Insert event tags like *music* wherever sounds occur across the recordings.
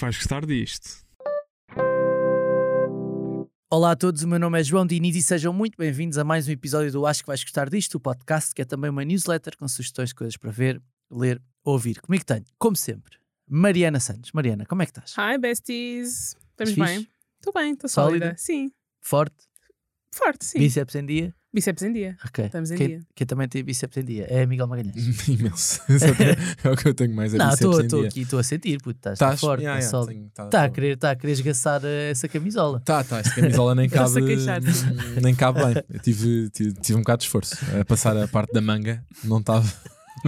que vais gostar disto. Olá a todos, o meu nome é João Diniz e sejam muito bem-vindos a mais um episódio do Acho que vais gostar disto, o podcast que é também uma newsletter com sugestões de coisas para ver, ler, ouvir. Comigo tenho, como sempre, Mariana Santos. Mariana, como é que estás? Hi, besties. Estamos bem? Estou bem, estou Sólida? sólida. Sim. Forte? Forte, sim. Bíceps em dia? Bíceps em dia. Ok. Estamos em quem, dia. quem também tem bíceps em dia é Miguel Magalhães. *laughs* Imenso. *laughs* é o que eu tenho mais a Não, bíceps em estou dia. aqui, estou a sentir, puto, estás tá Estás? forte, Yeah, tá yeah, sólido. tenho- tá- Está a querer, tá a querer esgaçar eh, essa camisola. Tá, tá, esta camisola nem *laughs* cabe. a. Nem cabe bem. Eu tive, tive, tive um bocado de esforço a passar a parte da manga, não estava.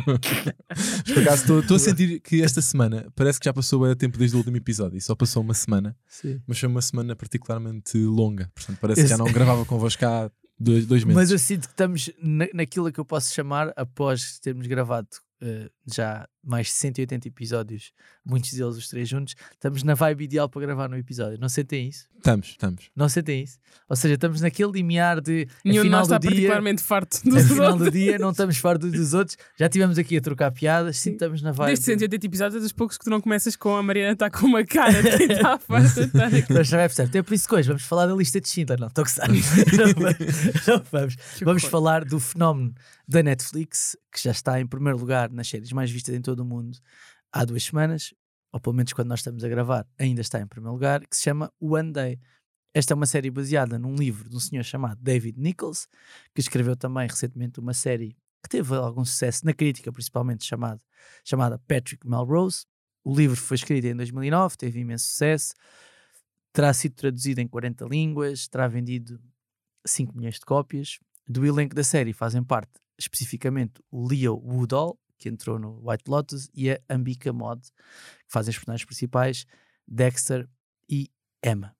Por acaso estou- a sentir que esta semana parece que já passou o tempo desde o último episódio e só passou uma semana, Sim. mas foi uma semana particularmente longa. Portanto, parece que já Esse- não gravava convosco há dois, dois meses. Mas eu sinto que estamos na, naquilo que eu posso chamar, após termos gravado eh, já mais de 180 episódios, muitos deles os três juntos, estamos na vibe ideal para gravar no episódio. Não sentem isso? Estamos, estamos. Não sentem isso? Ou seja, estamos naquele limiar de Nenhum nós está do dia, particularmente farto no dos final do dia não *laughs* estamos fartos dos outros. Já estivemos aqui a trocar piadas, sim, estamos na vibe. Desde 180 episódios, é dos poucos que tu não começas com a Mariana está com uma cara de quem está de estar aqui. Mas já vai perceber. Até por isso que hoje vamos falar da lista de Schindler. Não, estou a gostar. Não vamos. Vamos. Que falar do fenómeno da Netflix, que já está em primeiro lugar nas séries mais vistas em todo o mundo há duas semanas, ou pelo menos quando nós estamos a gravar, ainda está em primeiro lugar, que se chama One Day. Esta é uma série baseada num livro de um senhor chamado David Nichols, que escreveu também recentemente uma série que teve algum sucesso na crítica, principalmente chamado, chamada Patrick Melrose. O livro foi escrito em 2009, teve imenso sucesso, terá sido traduzido em 40 línguas, terá vendido 5 milhões de cópias. Do elenco da série fazem parte especificamente o Leo Woodall, que entrou no White Lotus, e a Ambika Mod, que fazem os personagens principais, Dexter e Emma.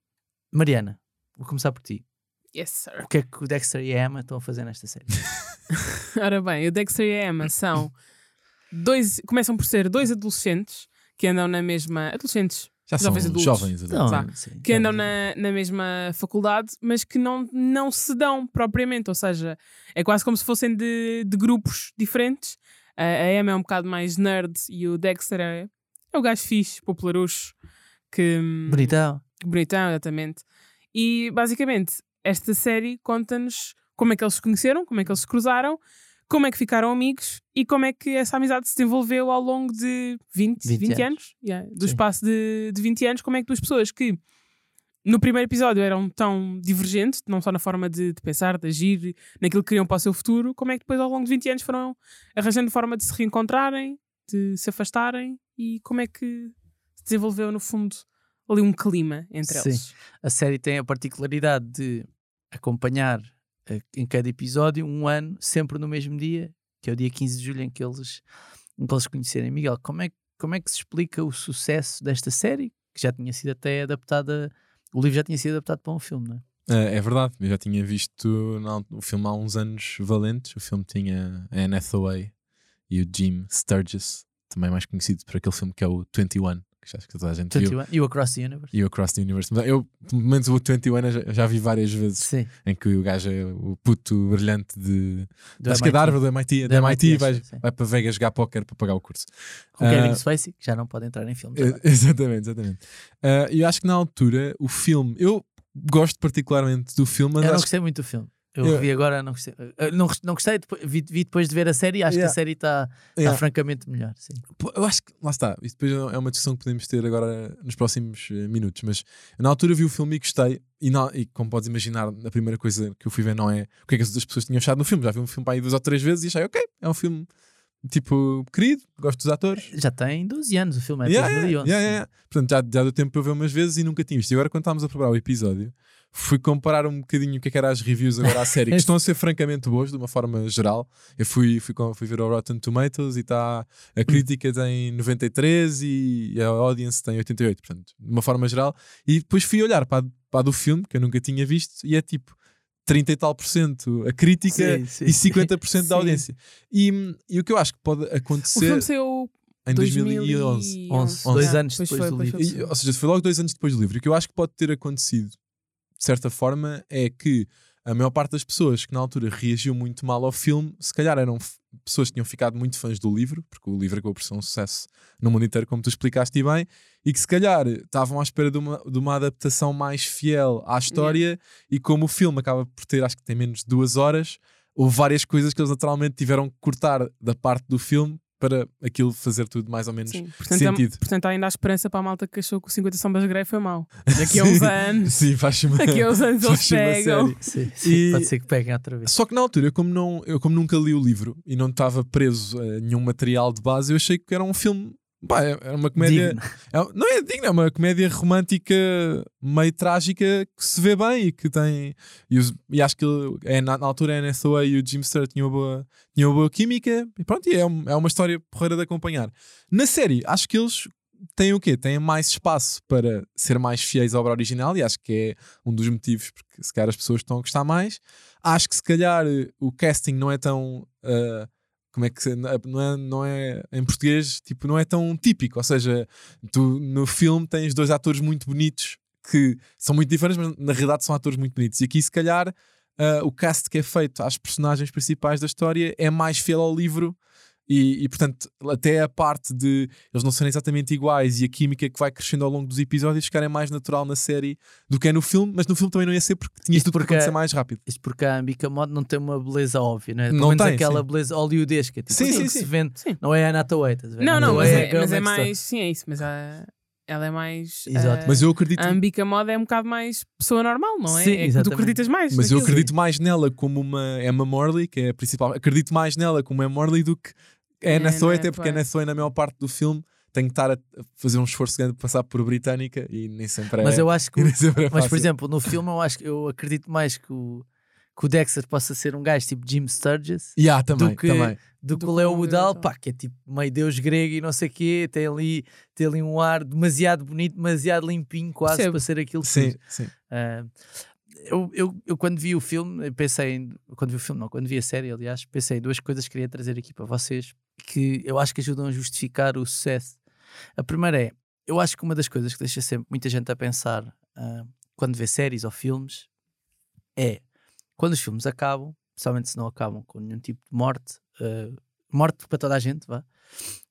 Mariana, vou começar por ti. Yes, sir. O que é que o Dexter e a Emma estão a fazer nesta série? *laughs* *laughs* Ora bem, o Dexter e a Emma são dois. Começam por ser dois adolescentes que andam na mesma. Adolescentes. Já são Jovens adultos. jovens adultos. Não, Vá. sim, que andam na, na mesma faculdade, mas que não, não se dão propriamente, ou seja, é quase como se fossem de, de grupos diferentes. A, a Emma é um bocado mais nerd e o Dexter é, é o gajo fixe, popularucho, que hum, Bonitão. bonitão, exatamente. E basicamente, esta série conta-nos como é que eles se conheceram, como é que eles se cruzaram, como é que ficaram amigos e como é que essa amizade se desenvolveu ao longo de 20, 20 20, anos. anos. Yeah, do Sim. espaço de, de 20 anos, como é que duas pessoas que no primeiro episódio eram tão divergentes, não só na forma de, de pensar, de agir, naquilo que queriam para o seu futuro, como é que depois ao longo de 20 anos foram arranjando forma de se reencontrarem, de se afastarem e como é que se desenvolveu no fundo ali um clima entre Sim. eles. A série tem a particularidade de acompanhar eh, em cada episódio um ano, sempre no mesmo dia, que é o dia 15 de julho em que eles, em que eles conhecerem. Miguel, como é, como é que se explica o sucesso desta série, que já tinha sido até adaptada, o livro já tinha sido adaptado para um filme, não é? É, é verdade, eu já tinha visto o filme há uns anos valentes. O filme tinha a Anne Hathaway e o Jim Sturgis, também mais conhecido por aquele filme que é o 21, que acho que toda a gente viu. 21, e o Across the Universe. E o Across the Universe. Eu, pelo menos o 21 eu já, já vi várias vezes Sim, em que o gajo é o puto brilhante de. do acho que é da MIT. Harvard, do MIT, da MIT, MIT, vai, sim. vai para Vegas jogar póquer para pagar o curso. Com Kevin Ah, Spacey, que já não pode entrar em filmes. Agora. *laughs* Exatamente, exatamente. E eu acho que na altura o filme, eu gosto particularmente do filme, mas Eu não gostei muito do filme. Eu Eu- vi agora, não gostei. Eh, Não, não gostei, depois, vi, vi depois de ver a série e acho Yeah. que a série está que yeah, francamente melhor. Sim. Eu acho que, lá está, isto depois é uma discussão que podemos ter agora nos próximos eh, minutos, mas na altura vi o filme e gostei, e, na- e como podes imaginar, a primeira coisa que eu fui ver não é o que é que as outras pessoas tinham achado no filme, já vi um filme para aí duas ou três vezes e achei, ok, é um filme tipo querido, gosto dos atores. Já tem 12 anos o filme, é de Yeah, yeah, 2011. yeah, yeah, yeah. Portanto, já, já deu tempo para eu ver umas vezes e nunca tinha visto. E agora, quando estávamos a preparar o episódio, fui comparar um bocadinho o que é que eram as reviews agora à série, que *laughs* estão a ser francamente boas, de uma forma geral. Eu fui, fui, fui ver o Rotten Tomatoes e está a crítica tem 93 e a audience tem 88, portanto, de uma forma geral. E depois fui olhar para a, para a do filme, que eu nunca tinha visto, e é tipo 30 e tal por cento a crítica Sim, sim. e 50% *laughs* Sim. da audiência. E, e o que eu acho que pode O acontecer filme saiu em 2011. 2011. 11, dois anos pois depois do pois livro. foi. E, ou seja, foi logo dois anos depois do livro. O que eu acho que pode ter acontecido, de certa forma, é que a maior parte das pessoas que na altura reagiu muito mal ao filme, se calhar eram pessoas que tinham ficado muito fãs do livro, porque o livro acabou por ser um sucesso no mundo inteiro, como tu explicaste bem, e que se calhar estavam à espera de uma, de uma adaptação mais fiel à história, e como o filme acaba por ter, acho que tem menos de duas horas, houve várias coisas que eles naturalmente tiveram que cortar da parte do filme para aquilo fazer tudo mais ou menos Sim. Portanto, sentido. há- portanto, há ainda há esperança para a malta que achou que o 50 Sombras de Grey foi mau. Daqui a *laughs* uns anos. Sim, faz uma, Daqui a uns anos eles pegam. Sim, sim, E- Pode ser que peguem outra vez. Só que na altura, eu como, não, eu como nunca li o livro e não estava preso a nenhum material de base, eu achei que era um filme. Pá, era uma comédia. É- não é digna, é uma comédia romântica meio trágica que se vê bem e que tem. E, os- e acho que é, na, na altura a Anne Hathaway e o Jim Stewart tinham boa, tinham uma boa química e pronto, e é, um- é uma história porreira de acompanhar. Na série, acho que eles têm o quê? Têm mais espaço para ser mais fiéis à obra original e acho que é um dos motivos porque se calhar as pessoas estão a gostar mais. Acho que se calhar o casting não é tão. ah, como é que se- não é, não é em português tipo não é tão típico. Ou seja tu no filme tens dois atores muito bonitos que são muito diferentes mas na realidade são atores muito bonitos. E aqui se calhar ah, o cast que é feito às personagens principais da história é mais fiel ao livro e, e, portanto até a parte de eles não serem exatamente iguais e a química que vai crescendo ao longo dos episódios ficarem mais natural na série do que é no filme mas no filme também não ia ser porque tinha Isto tudo porque para acontecer é- mais rápido Isto porque a Ambica Mod não tem uma beleza óbvia, não é? Pelo Não menos tem, aquela sim. beleza hollywoodesca. Tipo, Sim, aquilo sim, que sim. se vende. Sim. Não é a Anna Hathaway, estás a ver? Não, Anna não, mas é, girl mas é mais. Sim, é isso. Mas a- ela é mais. Exato. ah, mas eu acredito A Ambica Moda é um bocado mais pessoa normal, não é? Sim, é que tu acreditas mais. Mas eu naquilo. acredito mais nela como uma Emma Morley, que é a principal. Acredito mais nela como Emma Morley do que a Anna Anna Hathaway, até porque a Hathaway. Anna Hathaway, na maior parte do filme, tem que estar a fazer um esforço grande para passar por britânica e nem sempre é. Mas eu acho *laughs* que. é Mas, por exemplo, no filme eu acho que eu acredito mais que o, que o Dexter possa ser um gajo tipo Jim Sturgis Yeah, também, do que- também. do que Do o Leo que Woodall, pá, que é tipo meio deus grego e não sei o quê, tem ali, tem ali um ar demasiado bonito, demasiado limpinho, quase Percebo. para ser aquilo Sim, tudo. sim. Ah, eu, eu, eu quando vi o filme, eu pensei em, quando vi o filme, não, quando vi a série, aliás, pensei em duas coisas que queria trazer aqui para vocês que eu acho que ajudam a justificar o sucesso. A primeira é, eu acho que uma das coisas que deixa sempre muita gente a pensar ah, quando vê séries ou filmes é quando os filmes acabam, principalmente se não acabam com nenhum tipo de morte, ah, morte para toda a gente, vá.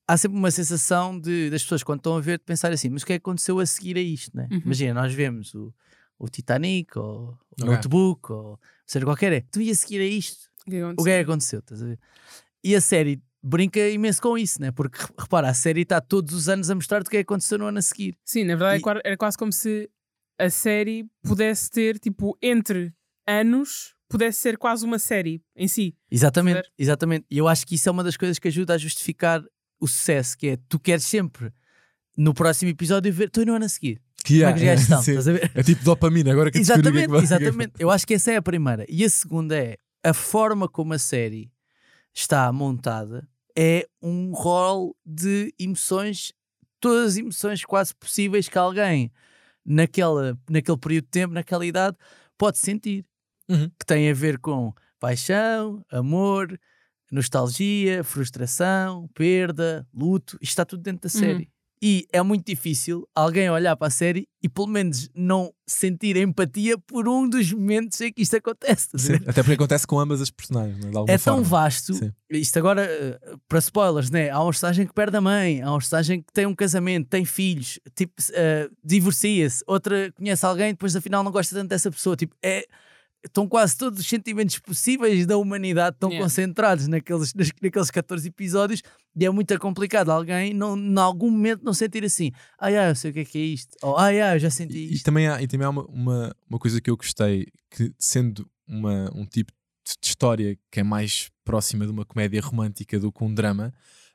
Há sempre uma sensação de, das pessoas quando estão a ver de pensar assim, mas o que é que aconteceu a seguir a isto, né? Uhum. Imagina, nós vemos o, o Titanic ou o Ok. Notebook ou seja qualquer, é, tu ia seguir a isto, O que o que é que aconteceu? Estás a ver? E a série brinca imenso com isso, né? Porque re- repara, a série está todos os anos a mostrar o que é que aconteceu no ano a seguir. Sim, na verdade E- é qua- era quase como se a série pudesse ter, tipo, entre anos, pudesse ser quase uma série em si. Exatamente, exatamente. E eu acho que isso é uma das coisas que ajuda a justificar o sucesso, que é tu queres sempre no próximo episódio ver, estou no ano a seguir. Que Como é que gajos *laughs* estão? Estás a ver? É tipo dopamina, agora que é Exatamente, que exatamente. Eu acho que essa é a primeira. E a segunda é a forma como a série está montada é um rol de emoções, todas as emoções quase possíveis que alguém naquela, naquele período de tempo, naquela idade, pode sentir. Uhum. Que tem a ver com paixão, amor, nostalgia, frustração, perda, luto. Isto está tudo dentro da Uhum. E é muito difícil alguém olhar para a série e pelo menos não sentir empatia por um dos momentos em que isto acontece. Sim? Até porque acontece com ambas as personagens, alguma É tão vasto. Sim. Isto agora, eh, para spoilers, né? há um personagem que perde a mãe, há um personagem que tem um casamento, tem filhos, tipo, eh, divorcia-se, outra conhece alguém, depois afinal não gosta tanto dessa pessoa. Tipo, é, estão quase todos os sentimentos possíveis da humanidade estão Yeah. concentrados naqueles, naqueles 14 episódios e é muito complicado alguém, não, em algum momento, não sentir assim, ai, ah, eu sei o que é que é isto, ou ai, ah, eu já senti E, e isto. também há, e também há uma, uma, uma coisa que eu gostei, que sendo uma, um tipo de história que é mais próxima de uma comédia romântica do que um drama,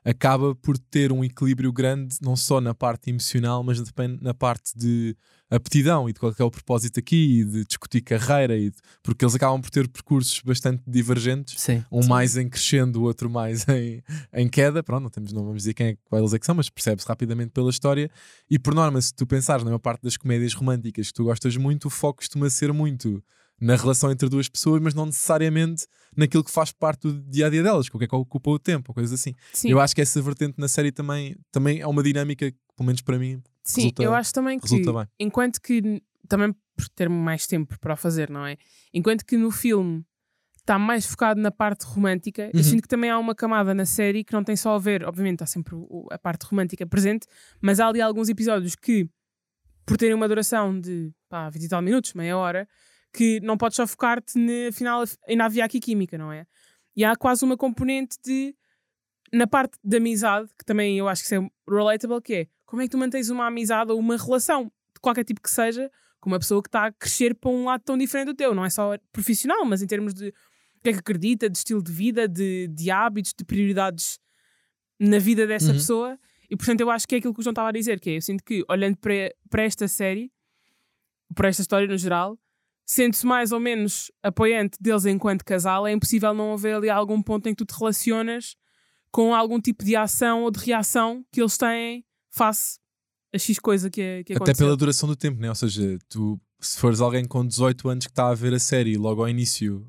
acaba por ter um equilíbrio grande, não só na parte emocional, mas também na parte de aptidão e de qual é é o propósito aqui, e de discutir carreira, e de- porque eles acabam por ter percursos bastante divergentes. Sim. Um Sim. mais em crescendo, o outro mais *laughs* em, em queda. Pronto, não, temos, não vamos dizer quem é, qual eles é que são, mas percebe-se rapidamente pela história. E por norma, se tu pensares na maior parte das comédias românticas que tu gostas muito, o foco costuma ser muito na relação entre duas pessoas, mas não necessariamente naquilo que faz parte do dia a dia delas, com o que é que ocupa o tempo, ou coisas assim. Sim, Eu acho que essa vertente na série também, também é uma dinâmica que, pelo menos para mim, sim resulta- eu acho também que bem. enquanto que também por ter mais tempo para fazer, não é? Enquanto que no filme está mais focado na parte romântica, Uhum. eu sinto que também há uma camada na série que não tem só a ver, obviamente está sempre a parte romântica presente, mas há ali alguns episódios que, por terem uma duração de pá, 20 e tal minutos, meia hora, que não podes só focar-te, na- afinal ainda havia aqui química, não é? E há quase uma componente de, na parte da amizade, que também eu acho que isso é relatable, que é como é que tu mantens uma amizade ou uma relação, de qualquer tipo que seja, com uma pessoa que está a crescer para um lado tão diferente do teu, não é só profissional, mas em termos de o que é que acredita, de estilo de vida, de, de hábitos, de prioridades na vida dessa Uhum. pessoa. E portanto eu acho que é aquilo que o João estava a dizer, que é, eu sinto que olhando para, para esta série, para esta história no geral, sendo-se mais ou menos apoiante deles enquanto casal, é impossível não haver ali algum ponto em que tu te relacionas com algum tipo de ação ou de reação que eles têm face a X coisa que, que Até aconteceu. pela duração do tempo, né? Ou seja, tu, se fores alguém com 18 anos que está a ver a série logo ao início,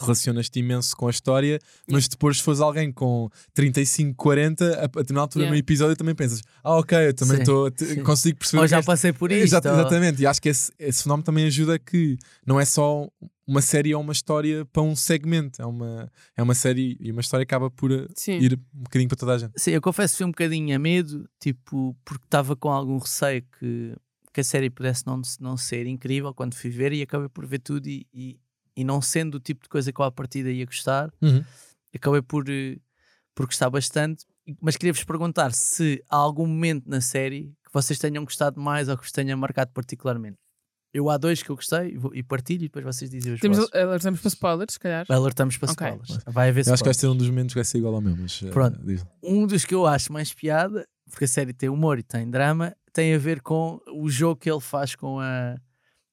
relacionas-te imenso com a história, mas depois, se fores alguém com 35, 40, a, a determinada altura Yeah. no episódio também pensas: ah, ok, eu também estou, consigo perceber. Ou já esta- passei por. Exato, ou- Exatamente, e acho que esse, esse fenómeno também ajuda que não é só uma série ou uma história para um segmento, é uma, é uma série e uma história acaba por uh, Sim. ir um bocadinho para toda a gente. Sim, eu confesso que fui um bocadinho a medo, tipo, porque estava com algum receio que, que a série pudesse não, não ser incrível quando fui ver e acabei por ver tudo e, e, e não sendo o tipo de coisa que eu à partida ia gostar, acabei por, eh, por gostar bastante. Mas queria-vos perguntar se há algum momento na série que vocês tenham gostado mais ou que vos tenha marcado particularmente. Eu há dois que eu gostei e, partilho e depois vocês dizem os Temos, vossos. alertamos para spoilers, se calhar. Alertamos para Ok. spoilers. Vai haver Eu acho que vai spoilers. ser um dos momentos que vai ser igual ao meu, mas uh, Pronto. diz. um dos que eu acho mais piada, porque a série tem humor e tem drama, tem a ver com o jogo que ele faz com a,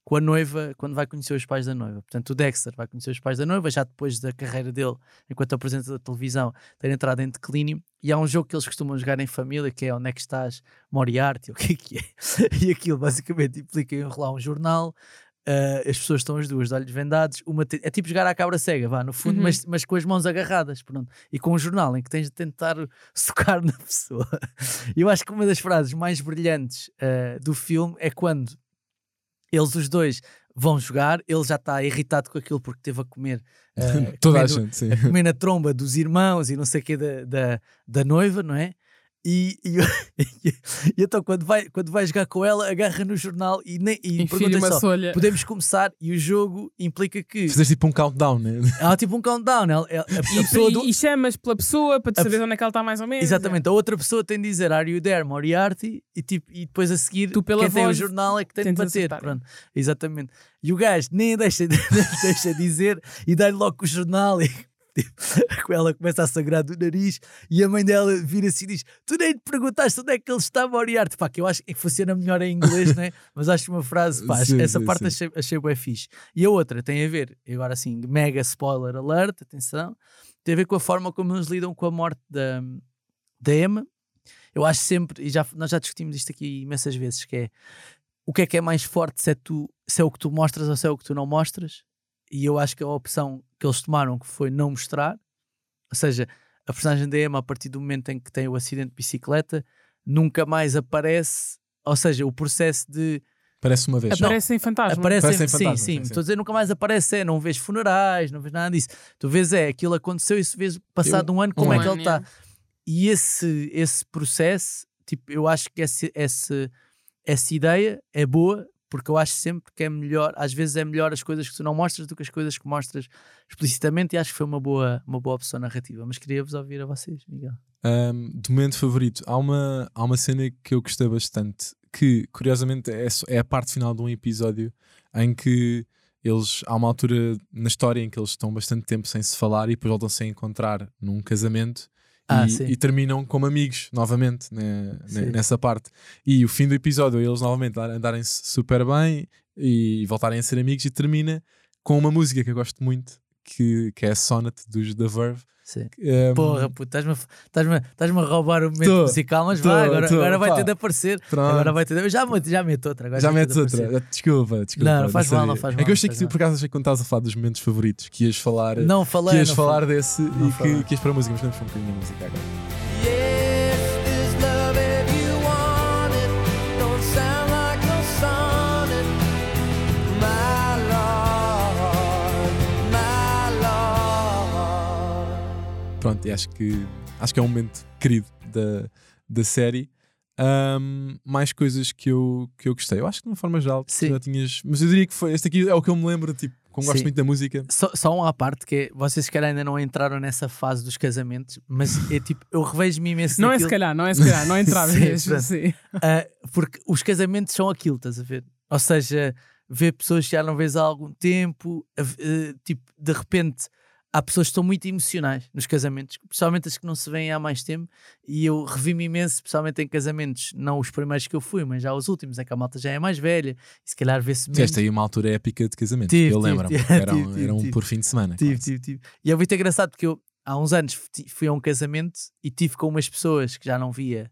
com a noiva quando vai conhecer os pais da noiva. Portanto, o Dexter vai conhecer os pais da noiva, já depois da carreira dele, enquanto apresentador de televisão, ter entrado em declínio. E há um jogo que eles costumam jogar em família, que é Onde é que estás? Moriarty, *laughs* o que é que é? E aquilo basicamente implica enrolar um jornal. Ah, as pessoas estão as duas de olhos vendados, uma te- é tipo jogar à cabra cega, vá, no fundo, Uhum. mas, mas com as mãos agarradas, pronto. E com um jornal em que tens de tentar *laughs* socar na pessoa. Eu acho que uma das frases mais brilhantes ah, do filme é quando eles os dois vão jogar, ele já está irritado com aquilo porque teve a comer, ah, *laughs* toda a comer no- gente, sim. a comer na tromba dos irmãos e não sei o que da, da, da noiva, não é? E, e, *laughs* e então quando vai, quando vai jogar com ela, agarra no jornal e, nem, e pergunta uma só, solha. podemos começar e o jogo implica que Fizeste tipo um countdown, né? *laughs* há tipo um countdown, ela- ela- a, E, pessoa do- e- e chamas pela pessoa para te A saber onde é que ela está mais ou menos. Exatamente, a outra pessoa tem de dizer Are you there, Moriarty? E, tipo, e depois a seguir, Tu pela quem tem o jornal é que tem de bater. é. Pronto, exatamente. E o gajo nem *laughs* deixa, de- deixa dizer e dá-lhe logo o jornal e *laughs* tipo, ela começa a sangrar do nariz e a mãe dela vira assim e diz: Tu nem te perguntaste onde é que ele está, Moriarty. Pá, que eu acho que funciona melhor em inglês, né? *laughs* Mas acho uma frase, pá, Sim, essa sim, parte sim. achei, achei bem fixe. E a outra tem a ver, agora assim, mega spoiler alert, atenção, tem a ver com a forma como eles lidam com a morte da, da Emma. Eu acho sempre, e já, nós já discutimos isto aqui imensas vezes, que é o que é que é mais forte se é, tu, se é o que tu mostras ou se é o que tu não mostras. E eu acho que a opção que eles tomaram que foi não mostrar, ou seja, a personagem da Emma, a partir do momento em que tem o acidente de bicicleta, nunca mais aparece. Ou seja, o processo de Parece uma vez. Aparecem fantasmas. Aparecem, Parecem sim, fantasmas, sim. sim. Estou a dizer, nunca mais aparece, é, não vês funerais, não vês nada disso. Tu vês, é, aquilo aconteceu e se vês passado um ano, como um é que ano, ele está. é. E esse, esse processo, tipo, eu acho que esse, esse, essa ideia é boa, porque eu acho sempre que é melhor, às vezes é melhor as coisas que tu não mostras do que as coisas que mostras explicitamente, e acho que foi uma boa, uma boa opção narrativa. Mas queria-vos ouvir a vocês, Miguel. Um, de momento favorito, há uma, há uma cena que eu gostei bastante, que curiosamente é, é a parte final de um episódio em que eles há uma altura na história em que eles estão bastante tempo sem se falar e depois voltam-se a encontrar num casamento Ah, e, e terminam como amigos novamente né, ne- nessa parte. E o fim do episódio, eles novamente a- andarem-se super bem e voltarem a ser amigos e termina com uma música que eu gosto muito, que, que é a Sonnet dos The Verve. Sim. Um, Porra, puto, estás-me a, a- a roubar o momento Tô, musical, mas tô, vai, agora, tô, agora vai pá. ter de aparecer. pronto. Agora vai ter de... Já, meto- já meto outra. Agora Já de outra. aparecer. Desculpa, desculpa. Não, não faz mal, sabia. não faz É mal, que eu achei não que tu, por acaso, achei que quando estavas a falar dos momentos favoritos, que ias falar, Não que falei. ias não falar falei. desse Não e falei. que, que ias para a música, mas vamos para um bocadinho da música agora. Pronto, e acho que, acho que é um momento querido da, da série. Ahm, mais coisas que eu, que eu gostei. Eu acho que de uma forma geral tu Sim. já tinhas. Mas eu diria que foi. Este aqui é o que eu me lembro, tipo, como gosto Sim. muito da música. Só, só um à parte que é, vocês se calhar ainda não entraram nessa fase dos casamentos, mas é tipo, eu revejo-me imenso Não é se calhar, não é se calhar, não *laughs* entrava Sim, mesmo. pronto. Sim. ah, porque os casamentos são aquilo, estás a ver? Ou seja, ver pessoas que já não vês há algum tempo, eh, tipo, de repente há pessoas que estão muito emocionais nos casamentos, principalmente as que não se veem há mais tempo, e eu revi-me imenso, especialmente em casamentos, não os primeiros que eu fui, mas já os últimos, é que a malta já é mais velha, e se calhar vê-se menos. Tiveste aí uma altura épica de casamento. Tive, eu lembro-me. Era, *laughs* um, tive, era um tive. por fim de semana. Tive, tive, tive. E é muito engraçado porque eu há uns anos fui a um casamento e tive com umas pessoas que já não via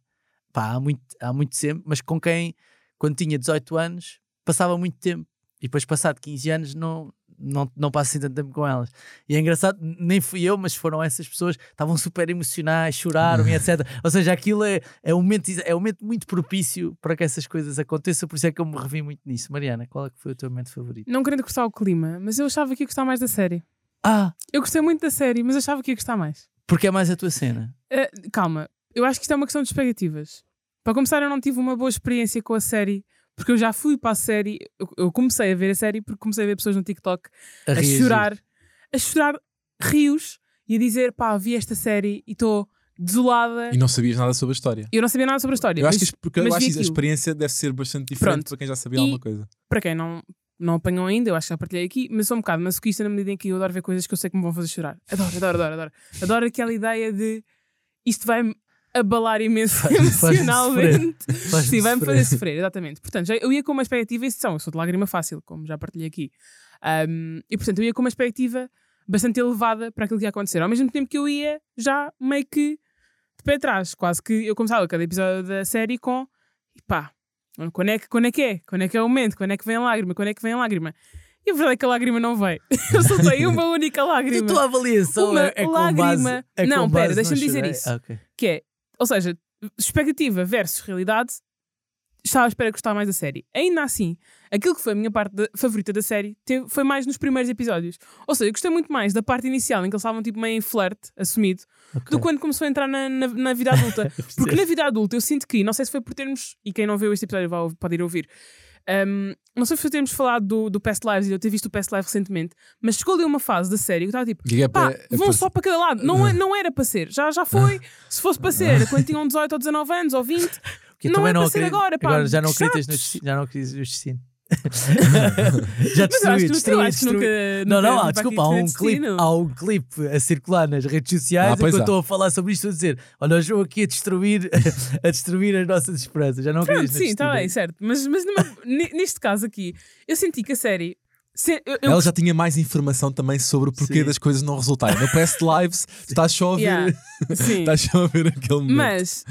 pá, há, muito, há muito tempo, mas com quem, quando tinha 18 anos, passava muito tempo. E depois, passado 15 anos, não, não, não passo assim tanto tempo com elas. E é engraçado, nem fui eu, mas foram essas pessoas, estavam super emocionais, choraram e *laughs* etc. Ou seja, aquilo é, é, um momento, é um momento muito propício para que essas coisas aconteçam, por isso é que eu me revi muito nisso. Mariana, qual é que foi o teu momento favorito? Não querendo cortar o clima, mas eu achava que ia gostar mais da série. Ah, Eu gostei muito da série, mas achava que ia gostar mais. porque é mais a tua cena. Eh, calma, eu acho que isto é uma questão de expectativas. Para começar, eu não tive uma boa experiência com a série, porque eu já fui para a série. Eu, eu comecei a ver a série porque comecei a ver pessoas no TikTok a, reagir. chorar, a chorar rios e a dizer: pá, vi esta série e estou desolada. E não sabias nada sobre a história. Eu não sabia nada sobre a história. Eu acho mas que, isto- porque eu acho que a experiência deve ser bastante diferente Pronto. para quem já sabia E- alguma coisa. para quem não, não apanhou ainda, eu acho que já partilhei aqui, mas sou um bocado masoquista na medida em que eu adoro ver coisas que eu sei que me vão fazer chorar. Adoro, adoro, adoro, adoro. Adoro aquela ideia de isto vai-me abalar imenso Faz-me emocionalmente. Faz-me Sim, vai-me fazer sofrer, exatamente. Portanto, já- eu ia com uma expectativa, isso são, eu sou de lágrima fácil, como já partilhei aqui. Um, e portanto, eu ia com uma expectativa bastante elevada para aquilo que ia acontecer. Ao mesmo tempo que eu ia já meio que de pé atrás, quase que eu começava cada episódio da série com pá, quando é que, quando é que é? Quando é que é o momento? Quando é que vem a lágrima? Quando é que vem a lágrima? E a verdade é que a lágrima não veio. *laughs* Eu só tenho uma única lágrima. tua avaliação Uma é, é lágrima- base. É Não, pera, deixa-me dizer isso. Ah, ok. Que é, ou seja, expectativa versus realidade, estava à espera de gostar mais da série. Ainda assim, aquilo que foi a minha parte da- favorita da série teve- foi mais nos primeiros episódios. Ou seja, eu gostei muito mais da parte inicial, em que eles estavam tipo meio em flerte, assumido, do Ok. que quando começou a entrar na, na, na vida adulta. *laughs* Porque na vida adulta eu sinto que, não sei se foi por termos, e quem não viu este episódio vai, pode ir ouvir, um, não sei se termos falado do, do Past Lives e eu ter visto o Past Live recentemente, mas chegou ali uma fase da série que estava tipo, é pá, para- é vão só para cada lado. Não, é- não era para ser, já, já foi. Se fosse para ser, quando tinham 18 ou 19 anos ou 20, Porque eu Não é para ser agora, pá, destino. Já não acreditas no destino. Já destruí, destruí, destruí. nunca. Não, não, há, desculpa, há um, clipe, há um clipe a circular nas redes sociais Ah, que pois eu estou a falar sobre isto a dizer: olha, eu estou aqui a destruir, *laughs* a destruir as nossas esperanças. Já não Pronto, sim, está destino. bem, certo. Mas, mas neste caso aqui, eu senti que a série. se- eu- eu Ela já tinha mais informação também sobre o porquê Sim. das coisas não resultarem. No Past Lives, tu *laughs* estás só a ver, Yeah, Sim. estás só a ver aquele momento. Mas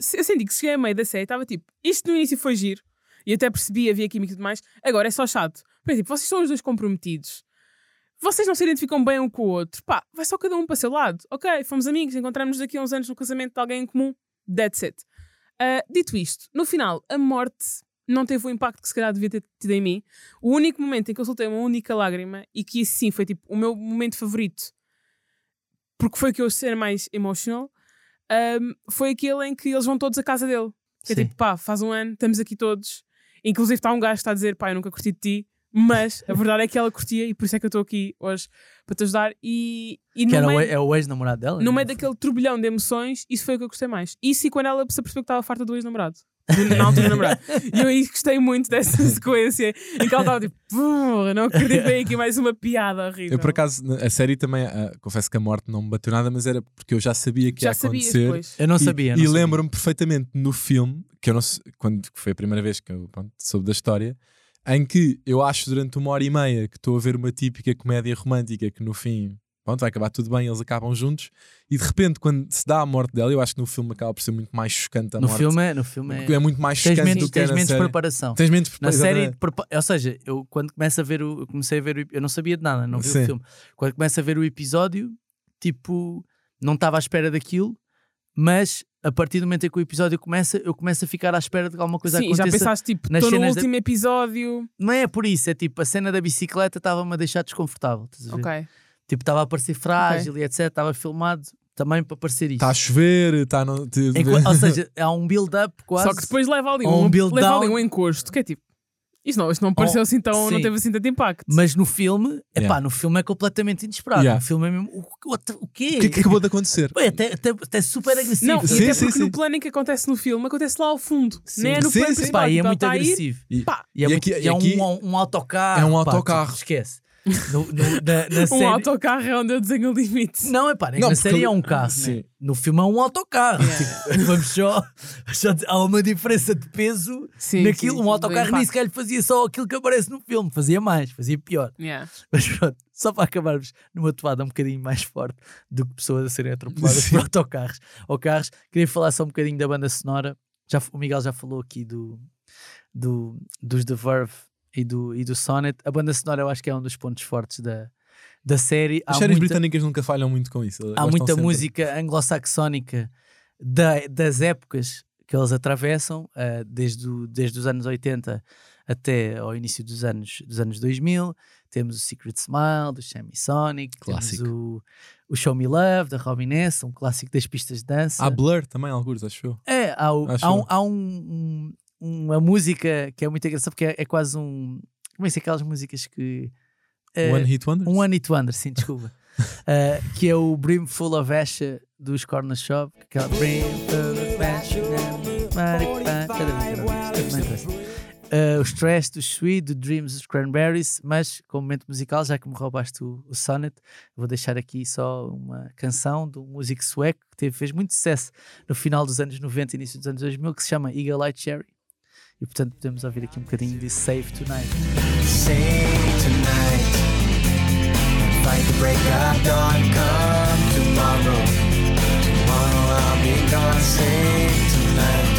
se- eu senti que cheguei a meio da série, estava tipo, isto no início foi giro, e até percebi, havia química e tudo mais, agora é só chato. Por exemplo, vocês são os dois comprometidos, vocês não se identificam bem um com o outro, pá, vai só cada um para o seu lado. Ok, fomos amigos, encontramos daqui a uns anos no casamento de alguém em comum, that's it. Ah, dito isto, no final, a morte não teve o impacto que se calhar devia ter tido em mim. O único momento em que eu soltei uma única lágrima, e que isso sim foi tipo o meu momento favorito, porque foi que eu ser mais emotional, um, foi aquele em que eles vão todos à casa dele. Que é tipo, pá, faz um ano, estamos aqui todos. Inclusive está um gajo que está a dizer, pá, eu nunca curti de ti, mas a verdade é que ela curtia e por isso é que eu estou aqui hoje para te ajudar. E, e Que era o, meio, é o ex-namorado dela? no não meio daquele turbilhão de emoções, isso foi o que eu gostei mais. Isso e quando ela se apercebeu que estava farta do ex-namorado. Do- Na altura do namorado. *laughs* E eu aí gostei muito dessa sequência em que ela estava tipo, porra, não acredito bem aqui mais uma piada horrível. Eu, por acaso, a série também, ah, confesso que a morte não me bateu nada, mas era porque eu já sabia que já ia sabias acontecer. depois. Eu não E- sabia. E, não sabia. lembro-me perfeitamente no filme, que eu não sei, quando foi a primeira vez que eu pronto, soube da história, em que eu acho durante uma hora e meia que estou a ver uma típica comédia romântica que no fim pronto, vai acabar tudo bem, eles acabam juntos, e de repente, quando se dá a morte dela, eu acho que no filme acaba por ser muito mais chocante a No morte. filme é. No filme é... é muito mais Tens chocante menos, do que tens menos série. preparação. Tens menos Na série, ou seja, eu quando começo a ver o, eu comecei a ver o, eu não sabia de nada, não vi Sim. o filme. Quando começo a ver o episódio, tipo, não estava à espera daquilo, mas a partir do momento em que o episódio começa, eu começo a ficar à espera de que alguma coisa Sim, já aconteça. pensaste tipo, estou no cenas da- último episódio. Não é por isso, é tipo, a cena da bicicleta estava-me a deixar desconfortável. estás a ver? Ok. Tipo, estava a parecer frágil e etc, estava filmado. também para parecer isto. Está a chover, está no. ou seja, há um build-up quase. Só que depois leva ali um, um build leva ali um encosto, que é tipo. Isto não, isto não pareceu Oh, assim tão. não sim. teve assim tanto impacto. Mas no filme, epá, Yeah. no filme é completamente inesperado. Yeah. No filme é mesmo. O, o, o quê? O que é que acabou de acontecer? Pô, é até, até, até super agressivo. Não, Sim, e até sim, porque sim. no plano em que acontece no filme, acontece lá ao fundo. Sim. Nem é no Sim, plano sim. principal. Pá, e é muito ir, agressivo. E- pá, E é, E muito- e é um- um, autocarro. É um pá, autocarro. tipo, esquece. No, no- na, na um série... autocarro é onde eu desenho o limite. Não, é pá, na porque série é um carro. Sim. né? No filme é um autocarro. Tipo, vamos só, só- Há uma diferença de peso Sim, naquilo. sim, um sim, autocarro nem sequer lhe fazia só aquilo que aparece no filme. Fazia mais, fazia pior. Yeah. Mas pronto, só para acabarmos numa toada um bocadinho mais forte do que pessoas a serem atropeladas Sim. por autocarros ou carros, queria falar só um bocadinho da banda sonora. Já, o Miguel já falou aqui do, do, dos The Verve e do, e do Sonnet. A banda sonora eu acho que é um dos pontos fortes da, da série. As Há séries muita- britânicas nunca falham muito com isso. há muita sempre. música anglo-saxónica da- das épocas que eles atravessam, ah, desde, o- desde os anos 80 até ao início dos anos, dos anos 2000. Temos o Secret Smile, do Semisonic, Clássico. temos o, o Show Me Love, da Robin S., um clássico das pistas de dança. Há Blur também, alguns, acho eu. É, há, o- há, um, há um- um- uma música que é muito engraçada, porque é, é quase um. Como é que se aquelas músicas que. é, One Hit Wonders? um One Hit Wonder, sim, desculpa. Uh, *laughs* que é o Brim Full of Asha dos Corner Shop. Aquela Brim Full of Asha. Maripá, cada vez que eu não interessa. Uh, os Trash, dos Sweet, do Dreams, dos Cranberries, mas como momento musical, já que me roubaste o, o Sonnet, vou deixar aqui só uma canção de um músico sueco que teve, fez muito sucesso no final dos anos 90 e início dos anos 2000, que se chama Eagle Eye Cherry. E portanto podemos ouvir aqui um bocadinho de Save Tonight. Save tonight. Fight the break of dawn. Come tomorrow. Tomorrow I'll be gone. Save tonight.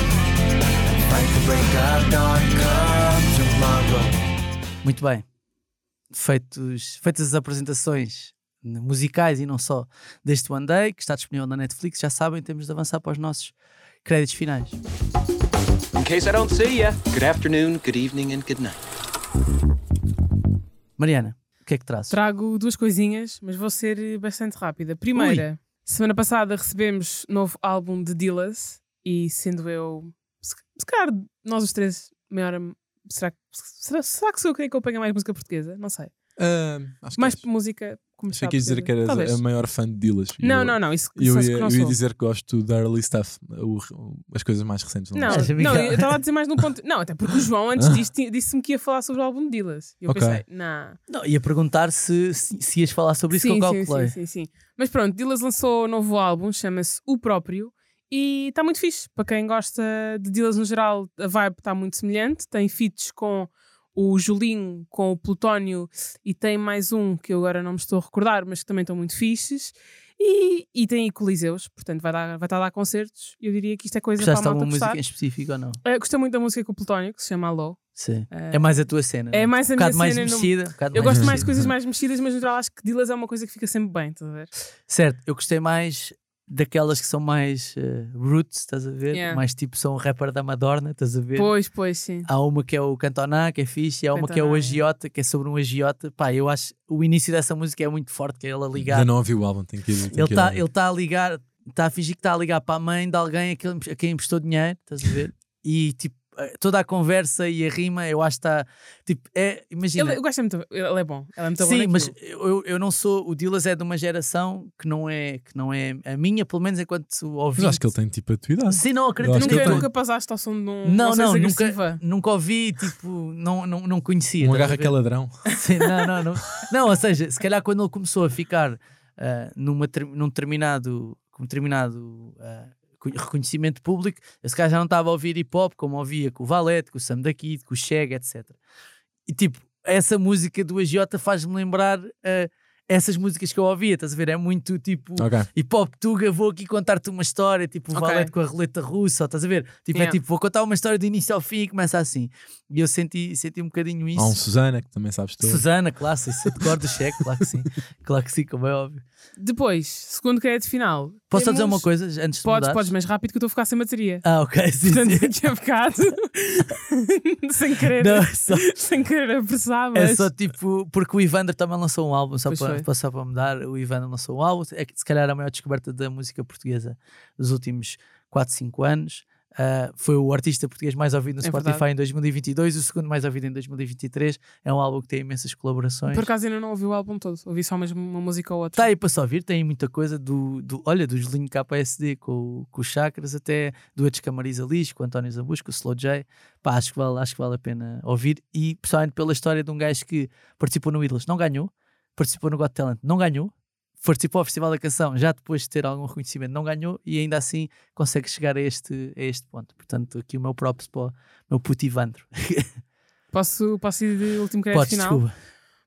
Fight the break of dawn. Come tomorrow. Muito bem. Feitos, feitas as apresentações musicais e não só deste One Day, que está disponível na Netflix, já sabem, temos de avançar para os nossos créditos finais. Case I don't see ya, good afternoon, good evening, and good night. Mariana, o que é que trazes? Trago duas coisinhas, mas vou ser eh, bastante rápida. Primeira, semana passada recebemos novo álbum de Dillas e sendo eu, se, calhar nós os três, maior, será, que- será, será que sou eu quem acompanha mais música portuguesa? Não sei. Acho que Mais és. música Achei comercial que ias dizer que eras portuguesa. a Talvez. maior fã de Dillas. E Não, eu- não, não, isso Eu ia, que não eu ia dizer que gosto da early stuff, o- o- as coisas mais recentes. Não, não, Miguel? eu estava a dizer mais num ponto. Não, até porque o João antes disto tinha- disse-me que ia falar sobre o álbum de Dillas. E eu Ok. pensei, não. Não, ia perguntar se, se, se ias falar sobre isso sim, que eu sim, calculei. sim, sim, sim. Mas pronto, Dillas lançou um novo álbum, chama-se O Próprio, e está muito fixe. Para quem gosta de Dillas no geral, a vibe está muito semelhante. Tem feats com o Julinho, com o Plutónio, e tem mais um que eu agora não me estou a recordar, mas que também estão muito fixes. E, e tem aí Coliseus, portanto vai, dar, vai estar a dar concertos. Eu diria que isto é coisa Gostaste para a alguma malta música gostar. em específico ou não? Uh, gostei muito da música com o Plutónio, que se chama Alô. Sim. Eh, é mais a tua cena. é não mais a um bocado minha mais cena, não- mexida. um Eu gosto mais de mexida. coisas mais mexidas, mas no geral acho que Dillas é uma coisa que fica sempre bem, estás a ver? Certo, eu gostei mais daquelas que são mais eh, roots, estás a ver? Yeah. Mais tipo, são o rapper da Madonna, estás a ver? Pois, pois, sim. Há uma que é o Cantoná, que é fixe, e há uma que é o Cantoná, é. Agiota, que é sobre um agiota. Pá, eu acho o início dessa música é muito forte, que é ele a ligar. Ainda não ouvi o álbum, tenho que ir. tenho Ele está tá a ligar, está a fingir que está a ligar para a mãe de alguém a quem, a quem emprestou dinheiro, estás a ver? *laughs* E tipo, toda a conversa e a rima, eu acho que está. Tipo, é, imagina. Ele, eu gosto muito, ele é bom. Ele é muito bom Sim, mas naquilo. eu, eu não sou. O Dillas é de uma geração que não é, que não é a minha, pelo menos enquanto ouvinte. Mas acho que ele tem tipo a tua idade. Sim, não acredito. Eu acho que Nunca, nunca passaste ao som de um. Não, não, nunca, nunca ouvi, tipo, não, não, não conhecia. Um agarra que é ladrão. *laughs* Sim, não, não, não. Não, ou seja, se calhar quando ele começou a ficar ah, numa, num determinado, um determinado co- reconhecimento público, eu se calhar já não estava a ouvir hip hop como ouvia com o Valete, com o Sam da Kid, com o Chega, etc. E tipo, essa música do Agiota faz-me lembrar ah, essas músicas que eu ouvia, estás a ver? É muito tipo Ok. hip hop tuga, vou aqui contar-te uma história, tipo o Ok. Valete com a roleta russa, estás a ver? Tipo, é Yeah. tipo, vou contar uma história do início ao fim e começa assim. E eu senti, senti um bocadinho isso. Há um Susana, que também sabes tudo. Susana, claro, isso é de cor do cheque, claro que sim. Claro que sim, como é óbvio. Depois, segundo crédito final, Posso só dizer uma coisa antes de Podes, mudares? podes, mas rápido que eu estou a ficar sem bateria. Ah, ok, sim, Portanto, sim. daqui a bocado, sem querer, Não, é só, sem querer apressar, é mas só tipo, porque o Ivander também lançou um álbum, só Pois para, foi. para- só para mudar, o Ivander lançou um álbum, é que se calhar a maior descoberta da música portuguesa dos últimos 4, 5 anos. Ah, foi o artista português mais ouvido no É Spotify verdade. em 2022, o segundo mais ouvido em 2023. É um álbum que tem imensas colaborações. por acaso ainda não ouvi o álbum todo. Ouvi só mesmo uma música ou outra. Está aí para só ouvir, tem muita coisa do, do olha, do Julinho KSD com, o- com os Chakras, até duetos com a Marisa Liz, com o António Zabusco, com o Slow J. Pá, acho que, vale, acho que vale a pena ouvir. E pessoalmente pela história de um gajo que participou no Idols, não ganhou, participou no Got Talent, não ganhou, participou ao Festival da Canção, já depois de ter algum reconhecimento, não ganhou e ainda assim consegue chegar a este, a este ponto. Portanto, aqui o meu props para o meu puto Ivandro. *laughs* Posso, posso ir de último crédito Podes, final? desculpa.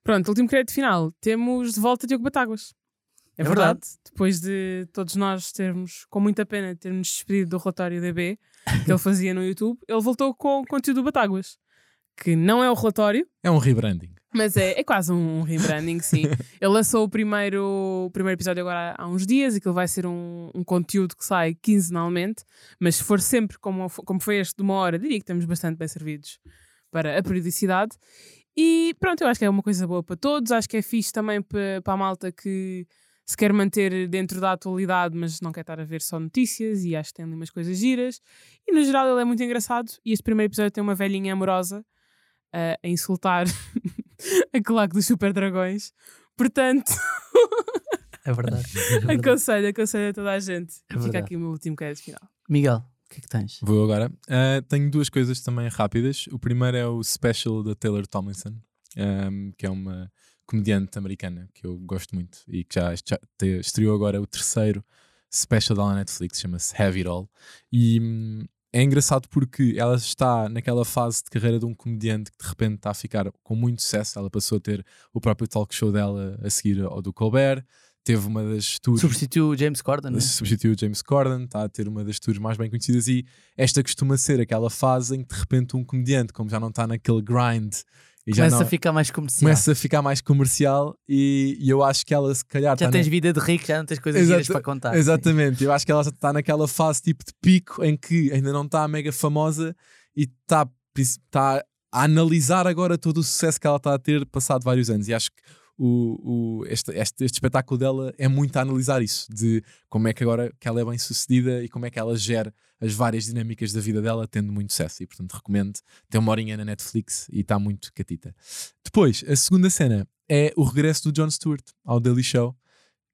Pronto, último crédito final. Temos de volta Diogo Batáguas. É, É verdade. Depois de todos nós termos, com muita pena, termos despedido do relatório DB que ele *laughs* fazia no YouTube, ele voltou com o conteúdo do Batáguas. Que não é o relatório, É um rebranding. Mas é, é quase um rebranding, sim. *laughs* Ele lançou o primeiro, o primeiro episódio agora há uns dias, e que ele vai ser um, um conteúdo que sai quinzenalmente, mas se for sempre como, como foi este de uma hora, diria que estamos bastante bem servidos para a periodicidade. E pronto, eu acho que é uma coisa boa para todos, acho que é fixe também para, para a malta que se quer manter dentro da atualidade, mas não quer estar a ver só notícias, e acho que tem ali umas coisas giras. E no geral ele é muito engraçado, e este primeiro episódio tem uma velhinha amorosa ah, a insultar *laughs* *laughs* a claque dos super dragões. Portanto, É verdade. *laughs* É verdade. aconselho, aconselho a toda a gente. É Fica aqui o meu último crédito final. Miguel, o que é que tens? Vou agora. Ah, tenho duas coisas também rápidas. O primeiro é o special da Taylor Tomlinson, ahm, que é uma comediante americana que eu gosto muito e que já, já te- estreou agora o terceiro special dela na Netflix, chama-se Have It All. E hum, é engraçado porque ela está naquela fase de carreira de um comediante que de repente está a ficar com muito sucesso. Ela passou a ter o próprio talk show dela a seguir ao do Colbert. Teve uma das tours Substituiu o James Corden, né? substituiu o James Corden, está a ter uma das tours mais bem conhecidas e esta costuma ser aquela fase em que de repente um comediante, como já não está naquele grind e Começa não, a ficar mais comercial. começa a ficar mais comercial e, e eu acho que ela se calhar Já está tens na- vida de rico, já não tens coisas Exata- para contar. Exatamente, eu acho que ela está naquela fase tipo de pico em que ainda não está mega famosa e está, está a analisar agora todo o sucesso que ela está a ter passado vários anos. E acho que o, o, este, este, este espetáculo dela é muito a analisar isso, de como é que agora que ela é bem sucedida e como é que ela gera as várias dinâmicas da vida dela tendo muito sucesso. E portanto recomendo, tem uma horinha na Netflix e está muito catita. Depois, a segunda cena é o regresso do Jon Stewart ao Daily Show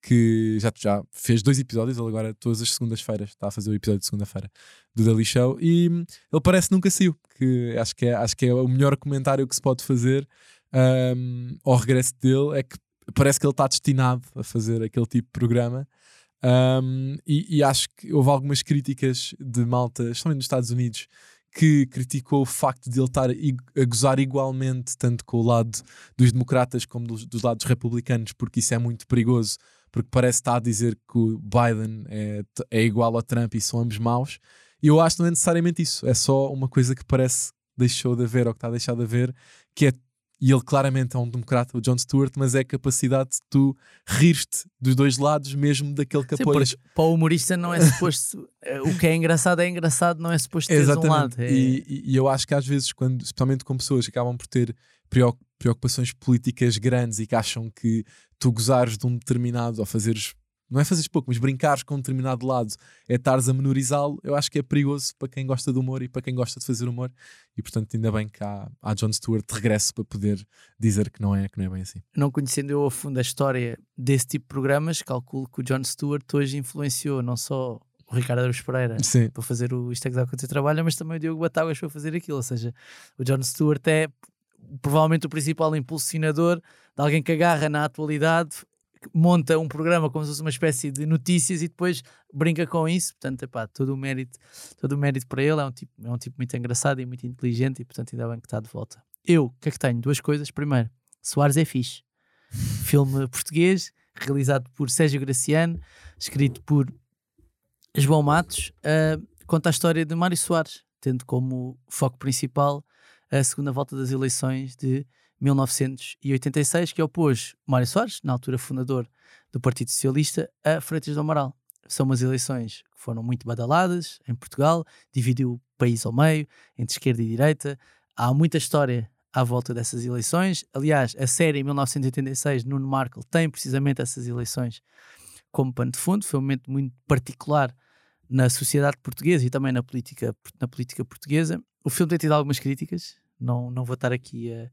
que já, já fez dois episódios, ele agora todas as segundas-feiras está a fazer o episódio de segunda-feira do Daily Show. E hum, ele parece que nunca saiu, que acho que é, acho que é o melhor comentário que se pode fazer hum, ao regresso dele, é que parece que ele está destinado a fazer aquele tipo de programa Hum, e, e acho que houve algumas críticas de malta, especialmente nos Estados Unidos, que criticou o facto de ele estar a gozar igualmente tanto com o lado dos democratas como dos, dos lados republicanos, porque isso é muito perigoso, porque parece estar a dizer que o Biden é, é igual a Trump e são ambos maus. E eu acho que não é necessariamente isso, é só uma coisa que parece deixou de haver ou que está a deixar de haver, que é, e ele claramente é um democrata, o Jon Stewart, mas é a capacidade de tu rir-te dos dois lados, mesmo daquele que Sim, apoias. para o humorista não é suposto. eh, o que é engraçado é engraçado, não é suposto teres um lado. É- E, e- eu acho que às vezes, quando, especialmente com pessoas que acabam por ter preoc- preocupações políticas grandes e que acham que tu gozares de um determinado, ou fazeres, não é fazeres pouco, mas brincares com um determinado lado, é estares a menorizá-lo, eu acho que é perigoso para quem gosta de humor e para quem gosta de fazer humor. E portanto, ainda bem que há, há Jon Stewart de regresso para poder dizer que não é, que não é bem assim. Não conhecendo eu a fundo a história desse tipo de programas, calculo que o Jon Stewart hoje influenciou não só o Ricardo Araújo Pereira Sim. para fazer o Isto é que dá quando você trabalha, mas também o Diogo Batáguas para fazer aquilo. Ou seja, o Jon Stewart é provavelmente o principal impulsionador de alguém que agarra na atualidade, monta um programa como se fosse uma espécie de notícias e depois brinca com isso. Portanto, epá, todo o mérito, todo o mérito para ele. É um, tipo, é um tipo muito engraçado e muito inteligente e, portanto, ainda bem que está de volta. Eu, o que é que tenho? Duas coisas. Primeiro, Soares é fixe. *laughs* Filme português, realizado por Sérgio Graciano, escrito por João Matos, ah, conta a história de Mário Soares, tendo como foco principal a segunda volta das eleições de 1986, que opôs Mário Soares, na altura fundador do Partido Socialista, a Freitas do Amaral. são umas eleições que foram muito badaladas em Portugal, dividiu o país ao meio, entre esquerda e direita. Há muita história à volta dessas eleições. Aliás, a série em 1986, Nuno Markle, tem precisamente essas eleições como pano de fundo. Foi um momento muito particular na sociedade portuguesa e também na política, na política portuguesa. O filme tem tido algumas críticas, não, não vou estar aqui a,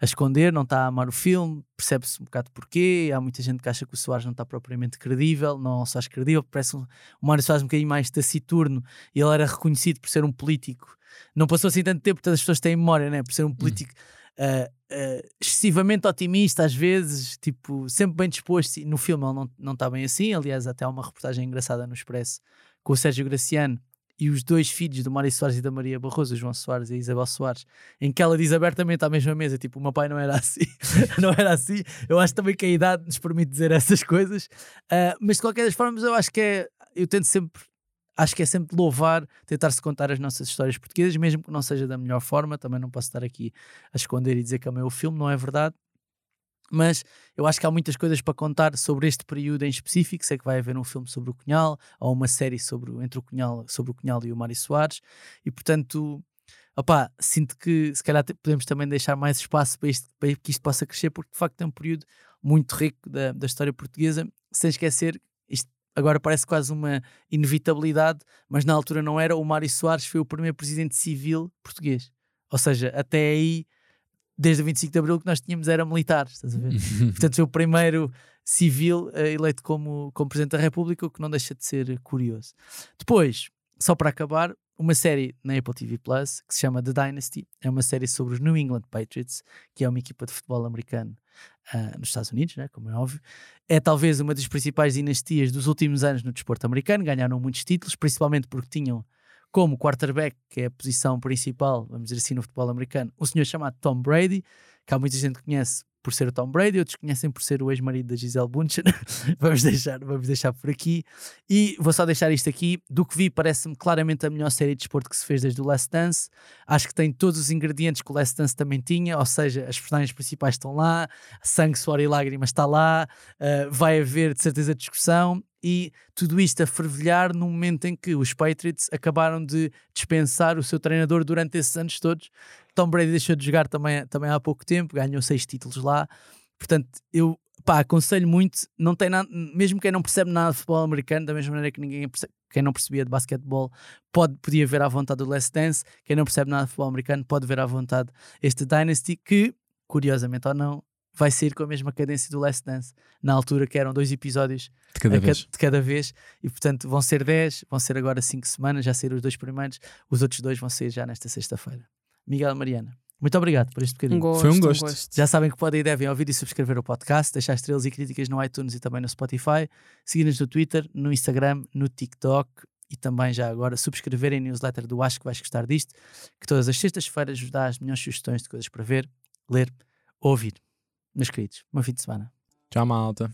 a esconder, não está a amar o filme, percebe-se um bocado porquê. Há muita gente que acha que o Soares não está propriamente credível, não se acha credível, parece um, o Mário Soares um bocadinho mais taciturno e ele era reconhecido por ser um político. Não passou assim tanto tempo, todas as pessoas têm memória, né? por ser um político. Uh, uh, excessivamente otimista às vezes, tipo, sempre bem disposto. No filme ele não, não está bem assim. Aliás, até há uma reportagem engraçada no Expresso com o Sérgio Graciano e os dois filhos do Mário Soares e da Maria Barroso, o João Soares e a Isabel Soares, em que ela diz abertamente à mesma mesa: tipo, o meu pai não era assim, *laughs* não era assim. Eu acho também que a idade nos permite dizer essas coisas, uh, mas de qualquer das formas, eu acho que é. Eu tento sempre. Acho que é sempre louvar, tentar-se contar as nossas histórias portuguesas, mesmo que não seja da melhor forma. Também não posso estar aqui a esconder e dizer que é o filme, não é verdade. Mas eu acho que há muitas coisas para contar sobre este período em específico. Sei que vai haver um filme sobre o Cunhal, ou uma série sobre, entre o Cunhal, sobre o Cunhal e o Mário Soares, e portanto, opá, sinto que se calhar podemos também deixar mais espaço para, isto, para que isto possa crescer, porque de facto é um período muito rico da, da história portuguesa, sem esquecer, isto agora parece quase uma inevitabilidade, mas na altura não era. O Mário Soares foi o primeiro presidente civil português. Ou seja, até aí desde o 25 de Abril que nós tínhamos era militar, estás a ver? Portanto, foi o primeiro civil uh, eleito como, como Presidente da República, o que não deixa de ser curioso. Depois, só para acabar, uma série na Apple TV Plus que se chama The Dynasty. É uma série sobre os New England Patriots, que é uma equipa de futebol americano uh, nos Estados Unidos, né, como é óbvio. É talvez uma das principais dinastias dos últimos anos no desporto americano. Ganharam muitos títulos, principalmente porque tinham como quarterback, que é a posição principal, vamos dizer assim, no futebol americano, um senhor chamado Tom Brady, que há muita gente que conhece por ser o Tom Brady, outros conhecem por ser o ex-marido da Gisele Bundchen. *laughs* vamos, deixar, vamos deixar por aqui. E vou só deixar isto aqui. Do que vi, parece-me claramente a melhor série de esporte que se fez desde o Last Dance. Acho que tem todos os ingredientes que o Last Dance também tinha, ou seja, as personagens principais estão lá, sangue, suor e lágrimas está lá, uh, vai haver de certeza discussão e tudo isto a fervilhar no momento em que os Patriots acabaram de dispensar o seu treinador durante esses anos todos. Tom Brady deixou de jogar também, também há pouco tempo, ganhou seis títulos lá. Portanto, eu pá, aconselho muito, não tem nada, mesmo quem não percebe nada de futebol americano, da mesma maneira que ninguém percebe, quem não percebia de basquetebol pode, podia ver à vontade o Last Dance, quem não percebe nada de futebol americano pode ver à vontade este Dynasty, que, curiosamente ou não, vai sair com a mesma cadência do Last Dance, na altura que eram dois episódios De cada a ca- vez. de cada vez, e portanto vão ser 10, vão ser agora 5 semanas, já saíram os dois primeiros, os outros dois vão sair já nesta sexta-feira. Miguel Mariana, muito obrigado por este bocadinho. Um gosto, Foi um gosto. Já sabem que podem e devem ouvir e subscrever o podcast, deixar estrelas e críticas no iTunes e também no Spotify, seguir-nos no Twitter, no Instagram, no TikTok e também já agora subscreverem a newsletter do Acho que vais gostar disto, que todas as sextas-feiras vos dá as melhores sugestões de coisas para ver, ler, ouvir. Meus queridos, bom fim de semana. Tchau, malta.